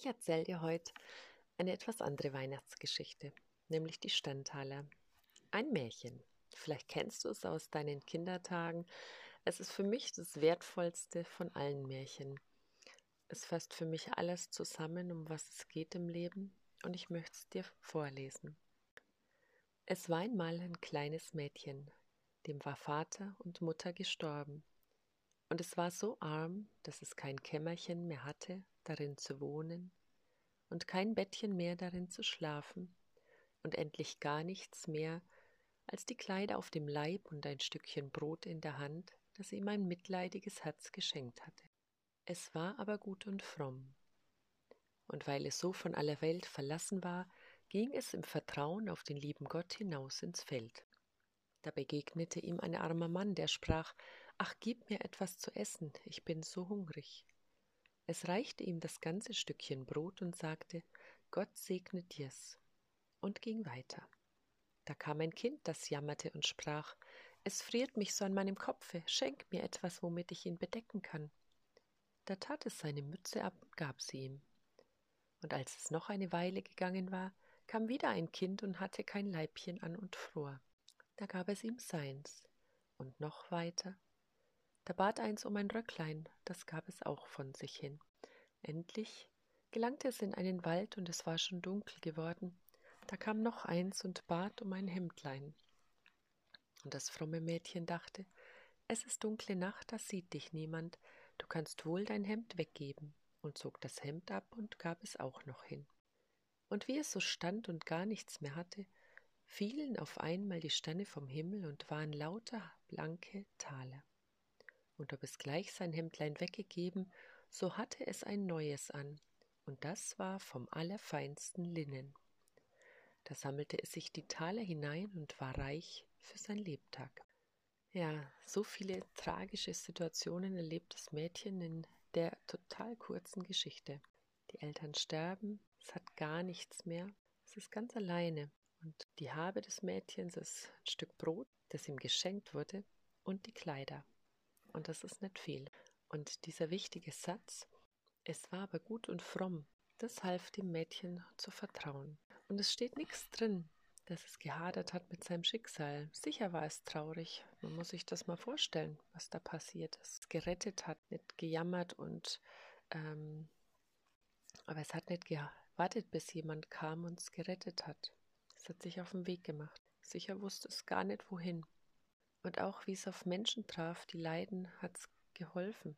Ich erzähle dir heute eine etwas andere Weihnachtsgeschichte, nämlich die Stanthaler. Ein Märchen. Vielleicht kennst du es aus deinen Kindertagen. Es ist für mich das wertvollste von allen Märchen. Es fasst für mich alles zusammen, um was es geht im Leben, und ich möchte es dir vorlesen. Es war einmal ein kleines Mädchen, dem war Vater und Mutter gestorben, und es war so arm, dass es kein Kämmerchen mehr hatte, darin zu wohnen, und kein Bettchen mehr darin zu schlafen, und endlich gar nichts mehr als die Kleider auf dem Leib und ein Stückchen Brot in der Hand, das ihm ein mitleidiges Herz geschenkt hatte. Es war aber gut und fromm. Und weil es so von aller Welt verlassen war, ging es im Vertrauen auf den lieben Gott hinaus ins Feld. Da begegnete ihm ein armer Mann, der sprach Ach, gib mir etwas zu essen, ich bin so hungrig. Es reichte ihm das ganze Stückchen Brot und sagte Gott segne dir's und ging weiter. Da kam ein Kind, das jammerte und sprach Es friert mich so an meinem Kopfe, schenk mir etwas, womit ich ihn bedecken kann. Da tat es seine Mütze ab und gab sie ihm. Und als es noch eine Weile gegangen war, kam wieder ein Kind und hatte kein Leibchen an und fror. Da gab es ihm seins. Und noch weiter da bat eins um ein Röcklein, das gab es auch von sich hin. Endlich gelangte es in einen Wald und es war schon dunkel geworden. Da kam noch eins und bat um ein Hemdlein. Und das fromme Mädchen dachte, es ist dunkle Nacht, da sieht dich niemand, du kannst wohl dein Hemd weggeben, und zog das Hemd ab und gab es auch noch hin. Und wie es so stand und gar nichts mehr hatte, fielen auf einmal die Sterne vom Himmel und waren lauter blanke Taler und ob es gleich sein Hemdlein weggegeben, so hatte es ein neues an, und das war vom allerfeinsten Linnen. Da sammelte es sich die Taler hinein und war reich für sein Lebtag. Ja, so viele tragische Situationen erlebt das Mädchen in der total kurzen Geschichte. Die Eltern sterben, es hat gar nichts mehr, es ist ganz alleine. Und die Habe des Mädchens ist ein Stück Brot, das ihm geschenkt wurde, und die Kleider und das ist nicht viel. Und dieser wichtige Satz, es war aber gut und fromm, das half dem Mädchen zu vertrauen. Und es steht nichts drin, dass es gehadert hat mit seinem Schicksal. Sicher war es traurig. Man muss sich das mal vorstellen, was da passiert ist. Es gerettet hat, nicht gejammert und ähm, aber es hat nicht gewartet, bis jemand kam und es gerettet hat. Es hat sich auf den Weg gemacht. Sicher wusste es gar nicht wohin. Und auch wie es auf Menschen traf, die leiden, hat es geholfen.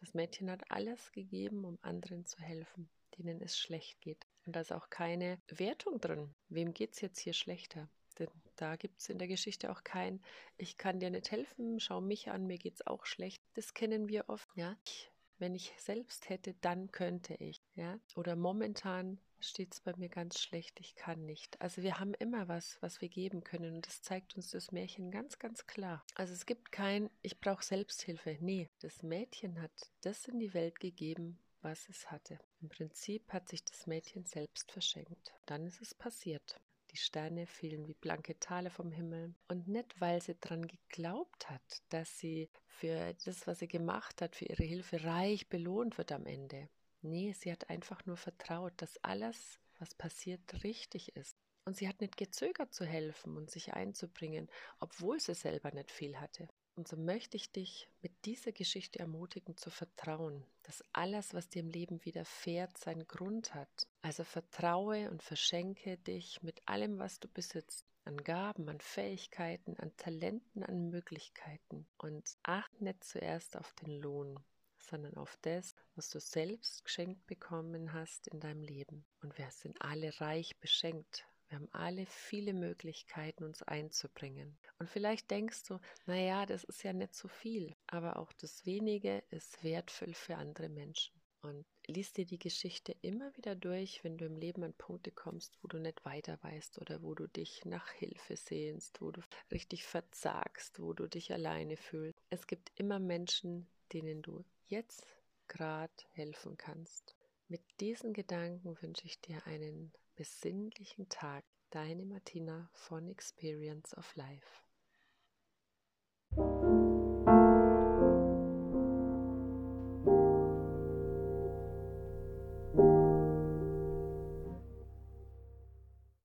Das Mädchen hat alles gegeben, um anderen zu helfen, denen es schlecht geht. Und da ist auch keine Wertung drin. Wem geht es jetzt hier schlechter? Denn da gibt es in der Geschichte auch kein, ich kann dir nicht helfen, schau mich an, mir geht's auch schlecht. Das kennen wir oft, ja. Ich, wenn ich selbst hätte, dann könnte ich, ja. Oder momentan steht es bei mir ganz schlecht, ich kann nicht. Also wir haben immer was, was wir geben können und das zeigt uns das Märchen ganz, ganz klar. Also es gibt kein, ich brauche Selbsthilfe. Nee, das Mädchen hat das in die Welt gegeben, was es hatte. Im Prinzip hat sich das Mädchen selbst verschenkt. Dann ist es passiert. Die Sterne fielen wie blanke Tale vom Himmel. Und nicht, weil sie daran geglaubt hat, dass sie für das, was sie gemacht hat, für ihre Hilfe reich belohnt wird am Ende. Nee, sie hat einfach nur vertraut, dass alles, was passiert, richtig ist. Und sie hat nicht gezögert zu helfen und sich einzubringen, obwohl sie selber nicht viel hatte. Und so möchte ich dich mit dieser Geschichte ermutigen zu vertrauen, dass alles, was dir im Leben widerfährt, seinen Grund hat. Also vertraue und verschenke dich mit allem, was du besitzt, an Gaben, an Fähigkeiten, an Talenten, an Möglichkeiten. Und achte nicht zuerst auf den Lohn, sondern auf das, was du selbst geschenkt bekommen hast in deinem Leben. Und wir sind alle reich beschenkt. Wir haben alle viele Möglichkeiten, uns einzubringen. Und vielleicht denkst du, naja, das ist ja nicht so viel, aber auch das wenige ist wertvoll für andere Menschen. Und lies dir die Geschichte immer wieder durch, wenn du im Leben an Punkte kommst, wo du nicht weiter weißt oder wo du dich nach Hilfe sehnst, wo du richtig verzagst, wo du dich alleine fühlst. Es gibt immer Menschen, denen du jetzt gerade helfen kannst. Mit diesen Gedanken wünsche ich dir einen besinnlichen Tag. Deine Martina von Experience of Life.